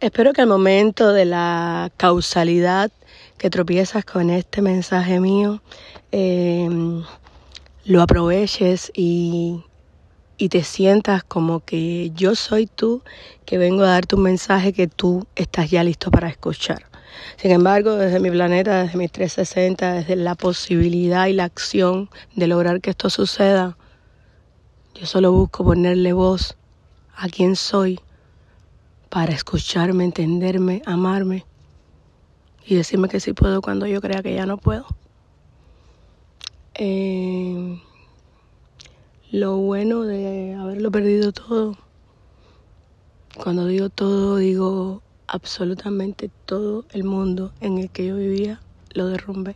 Espero que al momento de la causalidad que tropiezas con este mensaje mío, eh, lo aproveches y, y te sientas como que yo soy tú, que vengo a darte un mensaje que tú estás ya listo para escuchar. Sin embargo, desde mi planeta, desde mi 360, desde la posibilidad y la acción de lograr que esto suceda, yo solo busco ponerle voz a quien soy para escucharme, entenderme, amarme y decirme que sí puedo cuando yo crea que ya no puedo. Eh, lo bueno de haberlo perdido todo, cuando digo todo, digo absolutamente todo el mundo en el que yo vivía, lo derrumbé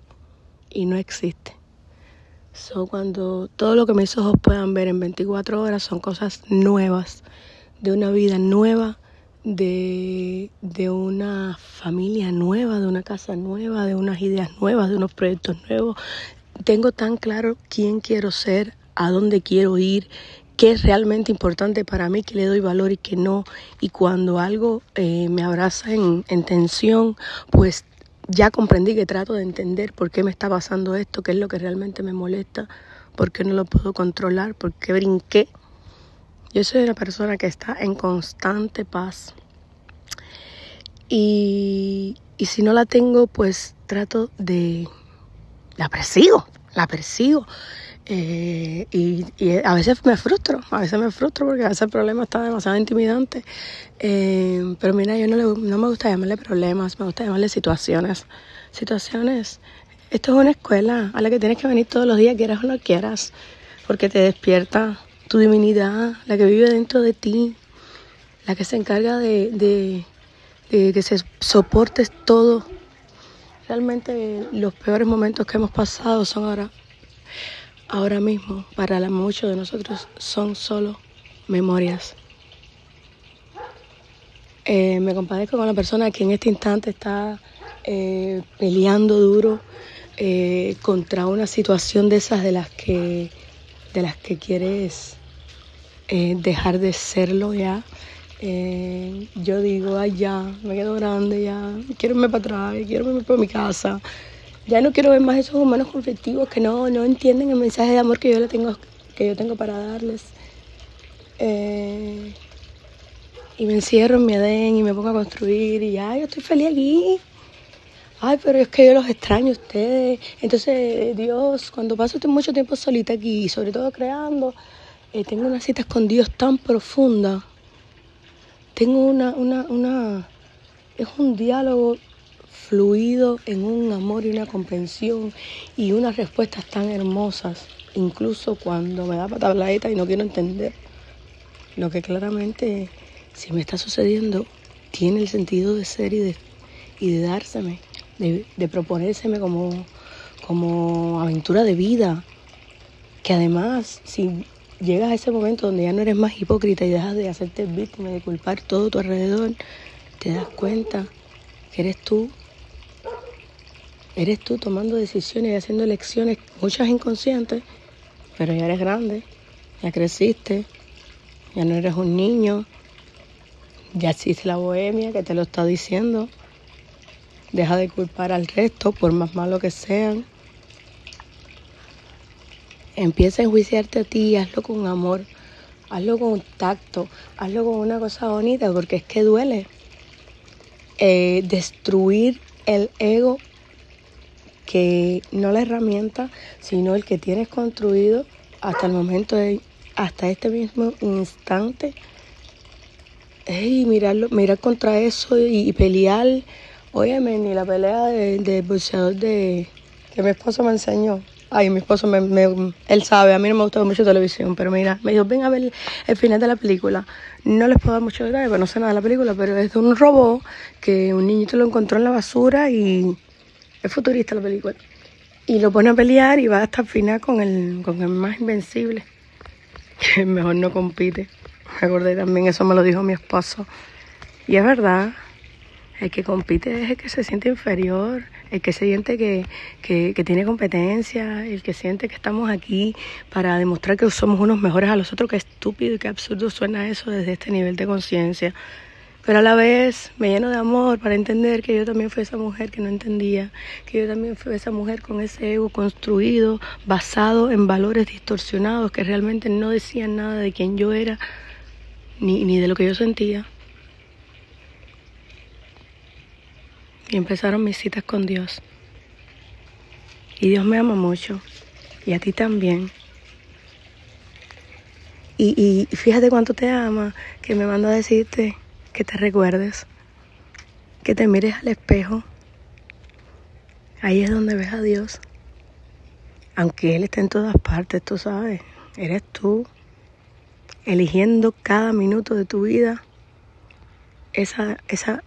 y no existe. So, cuando todo lo que mis ojos puedan ver en 24 horas son cosas nuevas, de una vida nueva, de, de una familia nueva, de una casa nueva, de unas ideas nuevas, de unos proyectos nuevos. Tengo tan claro quién quiero ser, a dónde quiero ir, qué es realmente importante para mí, que le doy valor y que no. Y cuando algo eh, me abraza en, en tensión, pues ya comprendí que trato de entender por qué me está pasando esto, qué es lo que realmente me molesta, por qué no lo puedo controlar, por qué brinqué. Yo soy una persona que está en constante paz. Y, y si no la tengo, pues trato de... La persigo, la persigo. Eh, y, a veces me frustro, a veces me frustro porque a veces el problema está demasiado intimidante. Eh, pero mira, yo no, no me gusta llamarle problemas, me gusta llamarle situaciones. Situaciones. Esto es una escuela a la que tienes que venir todos los días, quieras o no quieras, porque te despierta tu divinidad, la que vive dentro de ti, la que se encarga de, de, que se soportes todo. Realmente los peores momentos que hemos pasado son ahora ahora mismo para muchos de nosotros son solo memorias. Eh, me compadezco con la persona que en este instante está eh, peleando duro eh, contra una situación de esas de las que de las que quieres dejar de serlo ya. Eh, yo digo, ay ya, me quedo grande ya, quiero irme para atrás, quiero irme para mi casa, ya no quiero ver más esos humanos conflictivos que no, no entienden el mensaje de amor que yo, le tengo, que yo tengo para darles. Eh, y me encierro en mi Edén y me pongo a construir y ya, yo estoy feliz aquí. Ay, pero es que yo los extraño a ustedes. Entonces, Dios, cuando paso mucho tiempo solita aquí, sobre todo creando, eh, tengo una cita con tan profunda. Tengo una, una, una, es un diálogo fluido en un amor y una comprensión y unas respuestas tan hermosas, incluso cuando me da patablaeta y no quiero entender. Lo que claramente, si me está sucediendo, tiene el sentido de ser y de, y de dárseme, de, de proponérseme como, como aventura de vida, que además, si llegas a ese momento donde ya no eres más hipócrita y dejas de hacerte víctima, de culpar todo tu alrededor, te das cuenta que eres tú Eres tú tomando decisiones y haciendo elecciones, muchas inconscientes, pero ya eres grande, ya creciste, ya no eres un niño, ya existe la bohemia que te lo está diciendo. Deja de culpar al resto, por más malo que sean. Empieza a enjuiciarte a ti, hazlo con amor, hazlo con tacto, hazlo con una cosa bonita, porque es que duele. Eh, destruir el ego que no la herramienta, sino el que tienes construido hasta el momento de, hasta este mismo instante. Hey, mirarlo, mirar contra eso y, y pelear. Óyeme, ni la pelea de, de boxeador de que mi esposo me enseñó. Ay, mi esposo, me, me, él sabe, a mí no me gusta mucho televisión, pero mira, me dijo, ven a ver el final de la película. No les puedo dar mucho detalle, pero no sé nada de la película, pero es de un robot que un niñito lo encontró en la basura y es futurista la película. Y lo pone a pelear y va hasta el final con el, con el más invencible. Que mejor no compite. Me acordé también, eso me lo dijo mi esposo. Y es verdad, el que compite es el que se siente inferior, el que se siente que, que, tiene competencia, el que siente que estamos aquí para demostrar que somos unos mejores a los otros. Qué estúpido y qué absurdo suena eso desde este nivel de conciencia. pero a la vez me lleno de amor para entender que yo también fui esa mujer que no entendía, que yo también fui esa mujer con ese ego construido, basado en valores distorsionados que realmente no decían nada de quién yo era ni, ni de lo que yo sentía. Y empezaron mis citas con Dios. Y Dios me ama mucho. Y a ti también. Y, y fíjate cuánto te ama, que me manda a decirte que te recuerdes, que te mires al espejo. Ahí es donde ves a Dios. Aunque Él esté en todas partes, tú sabes, eres tú eligiendo cada minuto de tu vida esa, esa,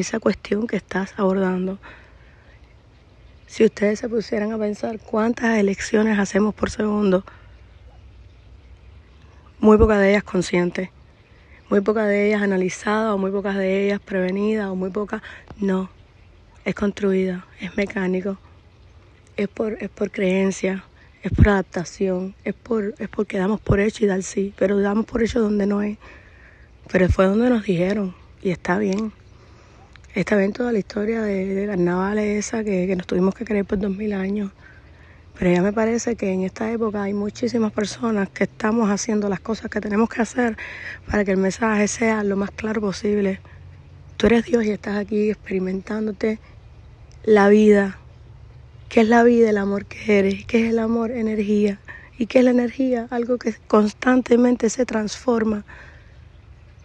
esa cuestión que estás abordando. Si ustedes se pusieran a pensar cuántas elecciones hacemos por segundo, muy pocas de ellas conscientes, muy pocas de ellas analizadas o muy pocas de ellas prevenidas o muy pocas, no, es construida, es mecánico, es por, es por creencia, es por adaptación, es por es porque damos por hecho y dar sí, pero damos por hecho donde no es. Pero fue donde nos dijeron y está bien. Está bien toda la historia de, de carnaval esa que, que nos tuvimos que creer por dos mil años. Pero ya me parece que en esta época hay muchísimas personas que estamos haciendo las cosas que tenemos que hacer para que el mensaje sea lo más claro posible. Tú eres Dios y estás aquí experimentándote la vida. ¿Qué es la vida? El amor que eres. ¿Qué es el amor? Energía. ¿Y qué es la energía? Algo que constantemente se transforma.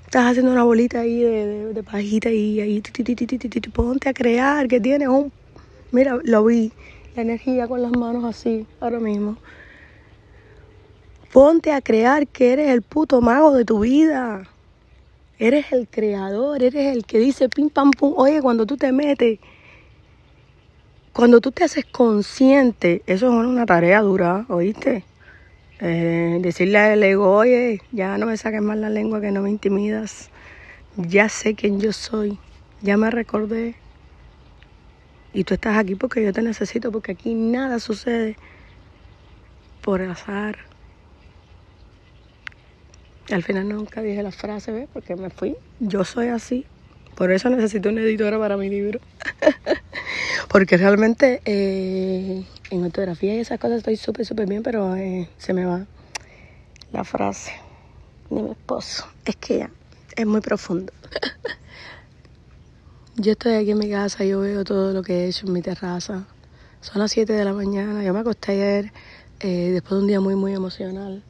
Estás haciendo una bolita ahí de, pajita y ahí ponte a crear que tienes un... Mira, lo vi la energía con las manos así, ahora mismo. Ponte a crear que eres el puto mago de tu vida. Eres el creador, eres el que dice pim pam pum. Oye, cuando tú te metes, cuando tú te haces consciente, eso es una tarea dura, ¿oíste? Eh, decirle al ego, oye, ya no me saques más la lengua que no me intimidas. Ya sé quién yo soy. Ya me recordé. Y tú estás aquí porque yo te necesito, porque aquí nada sucede por azar. Al final nunca dije la frase, ¿ves? Porque me fui. Yo soy así. Por eso necesito una editora para mi libro. porque realmente eh, en ortografía y esas cosas estoy súper, súper bien, pero eh, se me va la frase de mi esposo. Es que ya es muy profundo. Yo estoy aquí en mi casa, yo veo todo lo que he hecho en mi terraza. Son las 7 de la mañana, yo me acosté ayer eh, después de un día muy, muy emocional.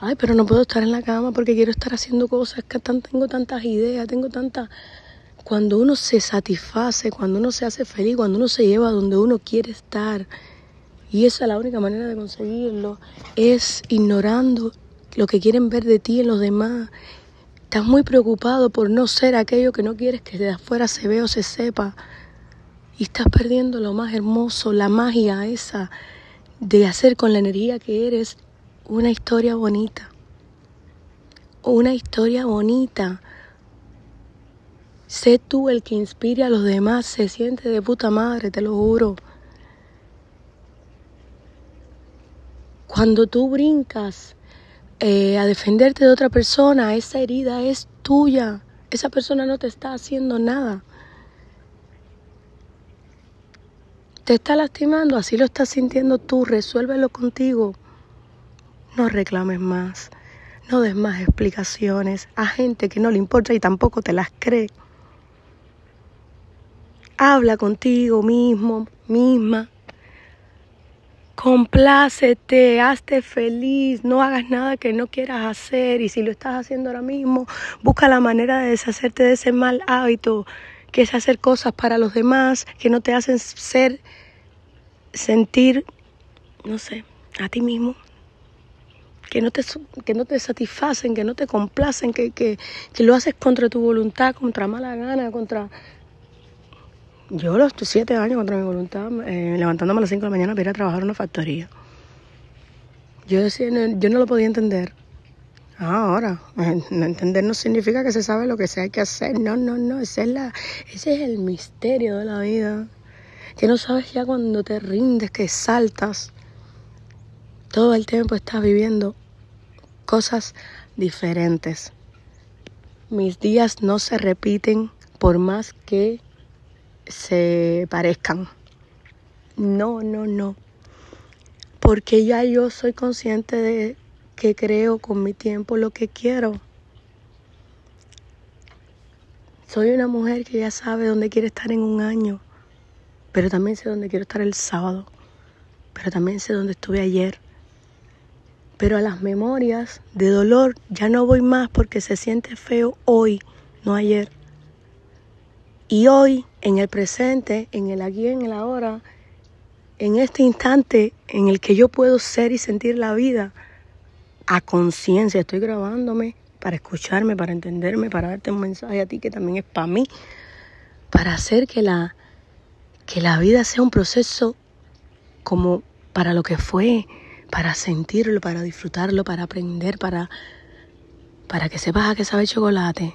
Ay, pero no puedo estar en la cama porque quiero estar haciendo cosas, que tengo tantas ideas, tengo tantas... Cuando uno se satisface, cuando uno se hace feliz, cuando uno se lleva donde uno quiere estar, y esa es la única manera de conseguirlo, es ignorando lo que quieren ver de ti en los demás, Estás muy preocupado por no ser aquello que no quieres que de afuera se vea o se sepa. Y estás perdiendo lo más hermoso, la magia esa de hacer con la energía que eres una historia bonita. Una historia bonita. Sé tú el que inspire a los demás, se siente de puta madre, te lo juro. Cuando tú brincas eh, a defenderte de otra persona, esa herida es tuya. Esa persona no te está haciendo nada. Te está lastimando, así lo estás sintiendo tú, resuélvelo contigo. No reclames más, no des más explicaciones a gente que no le importa y tampoco te las cree. Habla contigo mismo, misma, Complácete, hazte feliz, no hagas nada que no quieras hacer. Y si lo estás haciendo ahora mismo, busca la manera de deshacerte de ese mal hábito que es hacer cosas para los demás que no te hacen ser, sentir, no sé, a ti mismo, que no te, que no te satisfacen, que no te complacen, que, que, que lo haces contra tu voluntad, contra mala gana, contra yo los siete años contra mi voluntad, eh, levantándome a las cinco de la mañana para ir a trabajar en una factoría. Yo decía, yo no lo podía entender. Ah, ahora, eh, no entender no significa que se sabe lo que se hay que hacer. No, no, no, ese es, la, ese es el misterio de la vida. Que no sabes ya cuando te rindes, que saltas. Todo el tiempo estás viviendo cosas diferentes. mis días no se repiten por más que se parezcan. No, no, no. Porque ya yo soy consciente de que creo con mi tiempo lo que quiero. Soy una mujer que ya sabe dónde quiere estar en un año, pero también sé dónde quiero estar el sábado, pero también sé dónde estuve ayer. Pero a las memorias de dolor ya no voy más porque se siente feo hoy, no ayer. Y hoy, en el presente, en el aquí, en el ahora, en este instante en el que yo puedo ser y sentir la vida a conciencia, estoy grabándome para escucharme, para entenderme, para darte un mensaje a ti que también es para mí, para hacer que la, que la vida sea un proceso como para lo que fue, para sentirlo, para disfrutarlo, para aprender, para, para que sepas a qué sabe chocolate.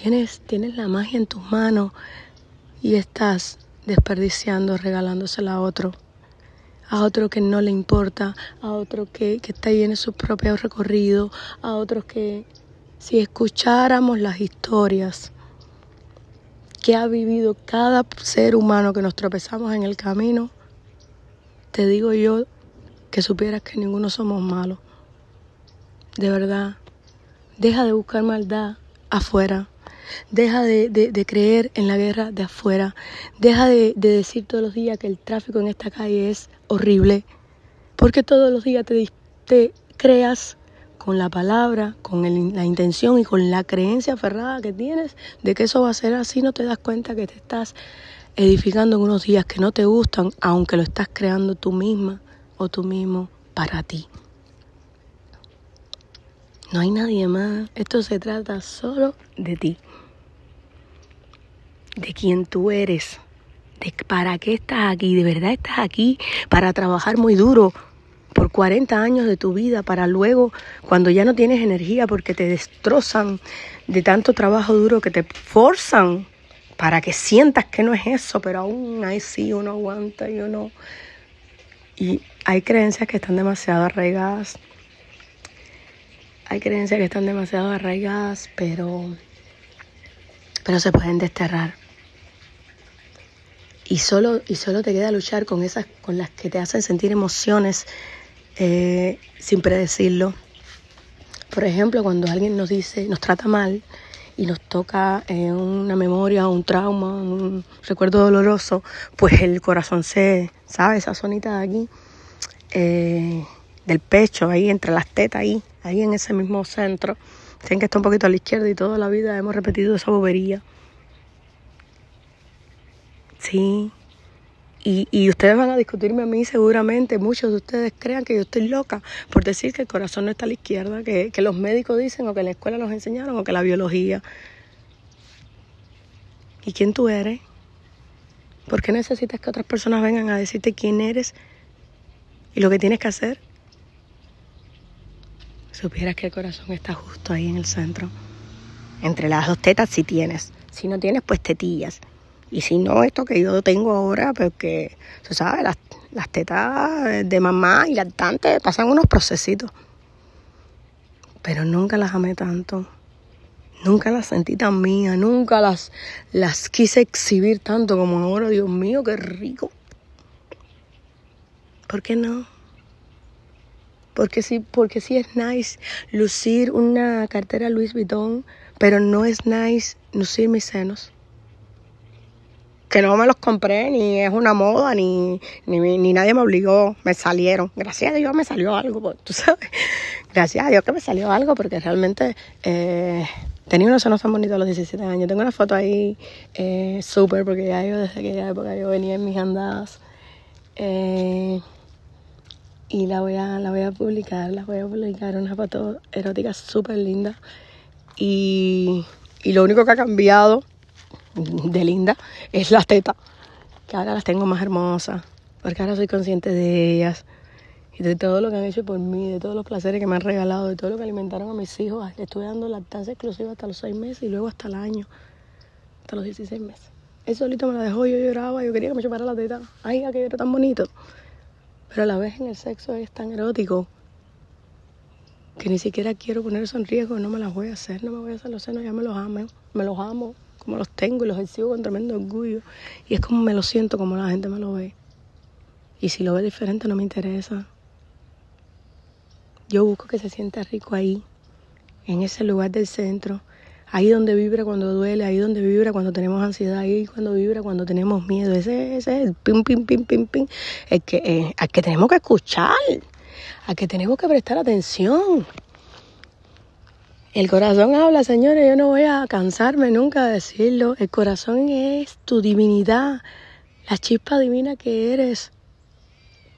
Tienes, tienes la magia en tus manos y estás desperdiciando, regalándosela a otro a otro que no le importa, a otro que, que está ahí en su propio recorrido, a otros que si escucháramos las historias que ha vivido cada ser humano que nos tropezamos en el camino, te digo yo que supieras que ninguno somos malos. De verdad, deja de buscar maldad afuera. Deja de, creer en la guerra de afuera. Deja de, decir todos los días que el tráfico en esta calle es horrible. Porque todos los días te, creas con la palabra, con la intención y con la creencia aferrada que tienes de que eso va a ser así, no te das cuenta que te estás edificando en unos días que no te gustan, aunque lo estás creando tú misma o tú mismo para ti. No hay nadie más. Esto se trata solo de ti de quién tú eres, de para qué estás aquí, de verdad estás aquí para trabajar muy duro por 40 años de tu vida, para luego, cuando ya no tienes energía porque te destrozan de tanto trabajo duro que te forzan para que sientas que no es eso, pero aún ahí sí uno aguanta y uno... Y hay creencias que están demasiado arraigadas. Hay creencias que están demasiado arraigadas, pero, pero se pueden desterrar y solo, y solo te queda luchar con esas con las que te hacen sentir emociones eh, sin predecirlo. Por ejemplo, cuando alguien nos dice, nos trata mal y nos toca eh, una memoria, un trauma, un recuerdo doloroso, pues el corazón se, ¿sabe? Esa zonita de aquí, eh, del pecho, ahí entre las tetas, ahí, ahí en ese mismo centro. Tienen que está un poquito a la izquierda y toda la vida hemos repetido esa bobería. Sí. Y, y, ustedes van a discutirme a mí seguramente, muchos de ustedes crean que yo estoy loca por decir que el corazón no está a la izquierda, que, que los médicos dicen o que la escuela nos enseñaron o que la biología. ¿Y quién tú eres? ¿Por qué necesitas que otras personas vengan a decirte quién eres y lo que tienes que hacer? Supieras que el corazón está justo ahí en el centro. Entre las dos tetas si tienes. Si no tienes, pues tetillas. Y si no, esto que yo tengo ahora, porque, tú sabes, las, las tetas de mamá y lactante pasan unos procesitos. Pero nunca las amé tanto. Nunca las sentí tan mías. Nunca las, las quise exhibir tanto como ahora. Dios mío, qué rico. ¿Por qué no? Porque sí, porque sí es nice lucir una cartera Louis Vuitton, pero no es nice lucir mis senos que no me los compré, ni es una moda, ni, ni, nadie me obligó, me salieron. Gracias a Dios me salió algo, pues, tú sabes. Gracias a Dios que me salió algo, porque realmente eh, tenía unos senos tan bonitos a los 17 años. Tengo una foto ahí eh, súper, porque ya yo desde aquella época yo venía en mis andadas. Eh, y la voy, a, la voy a publicar, la voy a publicar, una foto erótica súper linda. Y, y lo único que ha cambiado de linda es la teta, que ahora las tengo más hermosas, porque ahora soy consciente de ellas y de todo lo que han hecho por mí, de todos los placeres que me han regalado, de todo lo que alimentaron a mis hijos. Le estuve dando lactancia exclusiva hasta los seis meses y luego hasta el año, hasta los 16 meses. Él solito me la dejó, yo lloraba, yo quería que me chupara la teta. Ay, aquello era tan bonito. Pero a la vez en el sexo es tan erótico que ni siquiera quiero poner eso en riesgo, no me las voy a hacer, no me voy a hacer los senos, ya me los amo, me los amo como los tengo y los exhibo con tremendo orgullo. Y es como me lo siento, como la gente me lo ve. Y si lo ve diferente no me interesa. Yo busco que se sienta rico ahí, en ese lugar del centro, ahí donde vibra cuando duele, ahí donde vibra cuando tenemos ansiedad, ahí cuando vibra cuando tenemos miedo. Ese, ese es el pim, pim, pim, pim, pim, el que, eh, al que tenemos que escuchar, al que tenemos que prestar atención. El corazón habla, señores, yo no voy a cansarme nunca de decirlo. El corazón es tu divinidad, la chispa divina que eres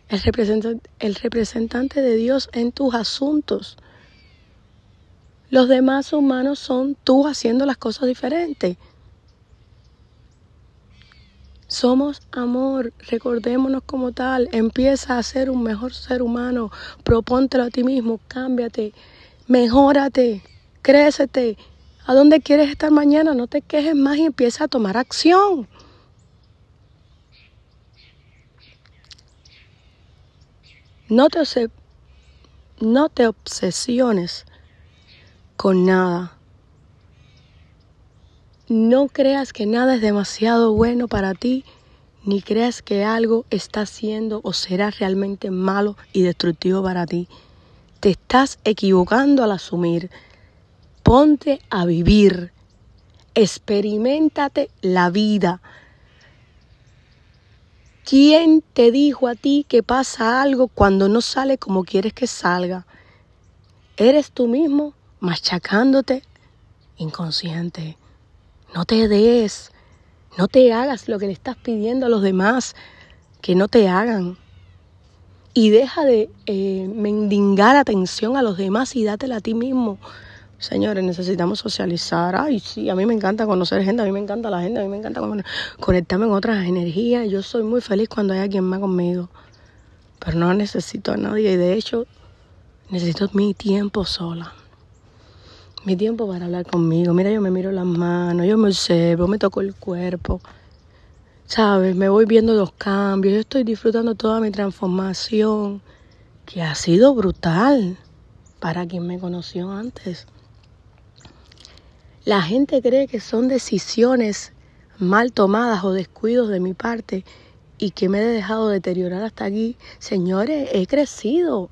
el representante, el representante de Dios en tus asuntos. Los demás humanos son tú haciendo las cosas diferentes. Somos amor, recordémonos como tal, empieza a ser un mejor ser humano, propóntelo a ti mismo, cámbiate, mejórate, crécete. ¿A dónde quieres estar mañana? No te quejes más y empieza a tomar acción. No te, no te obsesiones con nada. No creas que nada es demasiado bueno para ti, ni creas que algo está siendo o será realmente malo y destructivo para ti. Te estás equivocando al asumir. Ponte a vivir. Experimentate la vida. ¿Quién te dijo a ti que pasa algo cuando no sale como quieres que salga? Eres tú mismo machacándote inconsciente. No te des, no te hagas lo que le estás pidiendo a los demás que no te hagan. Y deja de eh, mendigar atención a los demás y dátela a ti mismo. Señores, necesitamos socializar. Ay, sí, a mí me encanta conocer gente, a mí me encanta la gente, a mí me encanta conectarme con otras energías. Yo soy muy feliz cuando hay alguien más conmigo. Pero no necesito a nadie y de hecho necesito mi tiempo sola. Mi tiempo para hablar conmigo. Mira, yo me miro las manos, yo me observo, me toco el cuerpo. ¿Sabes? Me voy viendo los cambios. Yo estoy disfrutando toda mi transformación, que ha sido brutal para quien me conoció antes. La gente cree que son decisiones mal tomadas o descuidos de mi parte y que me he dejado deteriorar hasta aquí. Señores, he crecido,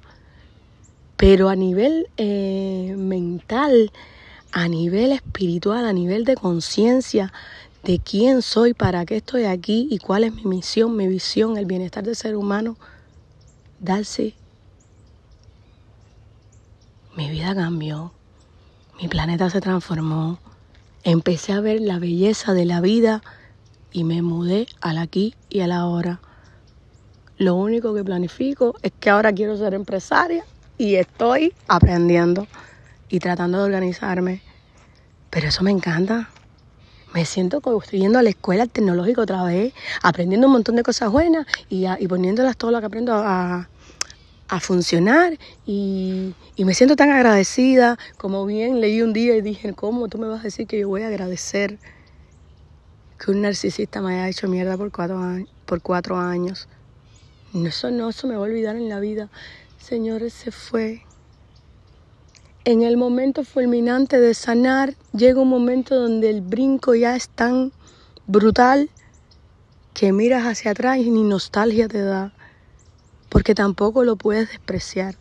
pero a nivel eh, mental, a nivel espiritual, a nivel de conciencia de quién soy, para qué estoy aquí y cuál es mi misión, mi visión, el bienestar del ser humano, darse. Mi vida cambió. Mi planeta se transformó. Empecé a ver la belleza de la vida y me mudé al aquí y a la ahora. Lo único que planifico es que ahora quiero ser empresaria y estoy aprendiendo y tratando de organizarme. Pero eso me encanta. Me siento como estoy yendo a la escuela tecnológica otra vez, aprendiendo un montón de cosas buenas y, poniéndolas todo lo que aprendo a, a funcionar y, me siento tan agradecida, como bien leí un día y dije, ¿cómo tú me vas a decir que yo voy a agradecer que un narcisista me haya hecho mierda por cuatro, por cuatro años? Eso no, eso me va a olvidar en la vida. Señores, se fue. En el momento fulminante de sanar, llega un momento donde el brinco ya es tan brutal que miras hacia atrás y ni nostalgia te da porque tampoco lo puedes despreciar.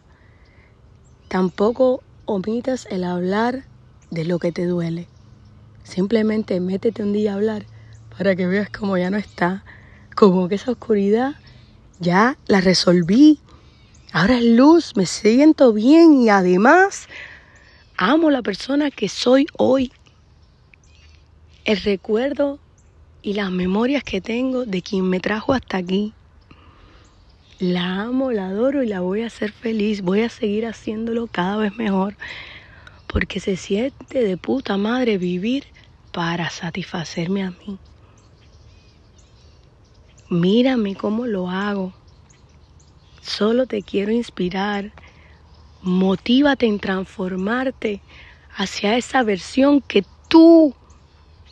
Tampoco omitas el hablar de lo que te duele. Simplemente métete un día a hablar para que veas como ya no está, como que esa oscuridad ya la resolví. Ahora es luz, me siento bien y además amo la persona que soy hoy. El recuerdo y las memorias que tengo de quien me trajo hasta aquí. La amo, la adoro y la voy a hacer feliz. Voy a seguir haciéndolo cada vez mejor. Porque se siente de puta madre vivir para satisfacerme a mí. Mírame cómo lo hago. Solo te quiero inspirar. Motívate en transformarte hacia esa versión que tú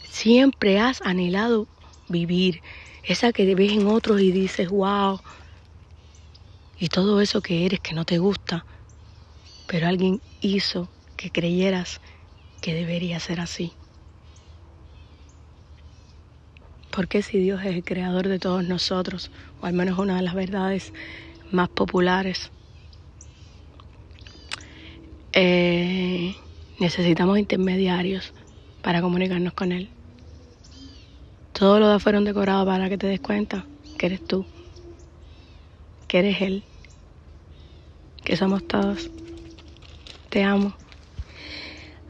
siempre has anhelado vivir. Esa que ves en otros y dices, wow, y todo eso que eres que no te gusta, pero alguien hizo que creyeras que debería ser así. Porque si Dios es el creador de todos nosotros, o al menos una de las verdades más populares, eh, necesitamos intermediarios para comunicarnos con Él. Todo lo de fueron decorado para que te des cuenta que eres tú, que eres Él, que somos todos. Te amo.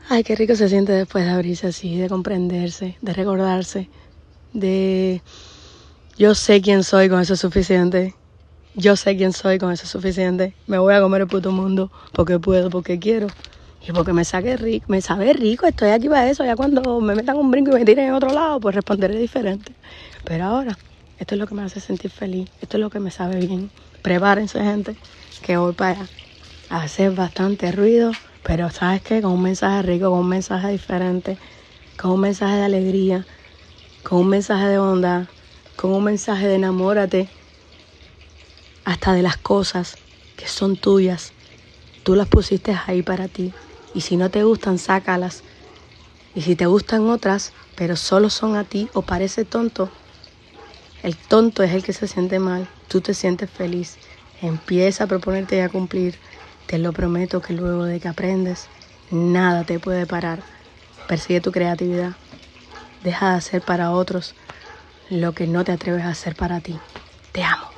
Ay, qué rico se siente después de abrirse así, de comprenderse, de recordarse, de yo sé quién soy, con eso es suficiente. Yo sé quién soy, con eso es suficiente. Me voy a comer el puto mundo porque puedo, porque quiero. Y porque me saque rico, me sabe rico, estoy aquí para eso. Ya cuando me metan un brinco y me tiren en otro lado, pues responderé diferente. Pero ahora, esto es lo que me hace sentir feliz, esto es lo que me sabe bien. Prepárense, gente, que voy para hacer bastante ruido, pero ¿sabes qué? Con un mensaje rico, con un mensaje diferente, con un mensaje de alegría, con un mensaje de bondad, con un mensaje de enamórate, hasta de las cosas que son tuyas. Tú las pusiste ahí para ti. Y si no te gustan, sácalas. Y si te gustan otras, pero solo son a ti o parece tonto, el tonto es el que se siente mal. Tú te sientes feliz. Empieza a proponerte y a cumplir. Te lo prometo que luego de que aprendes, nada te puede parar. Persigue tu creatividad. Deja de hacer para otros lo que no te atreves a hacer para ti. Te amo.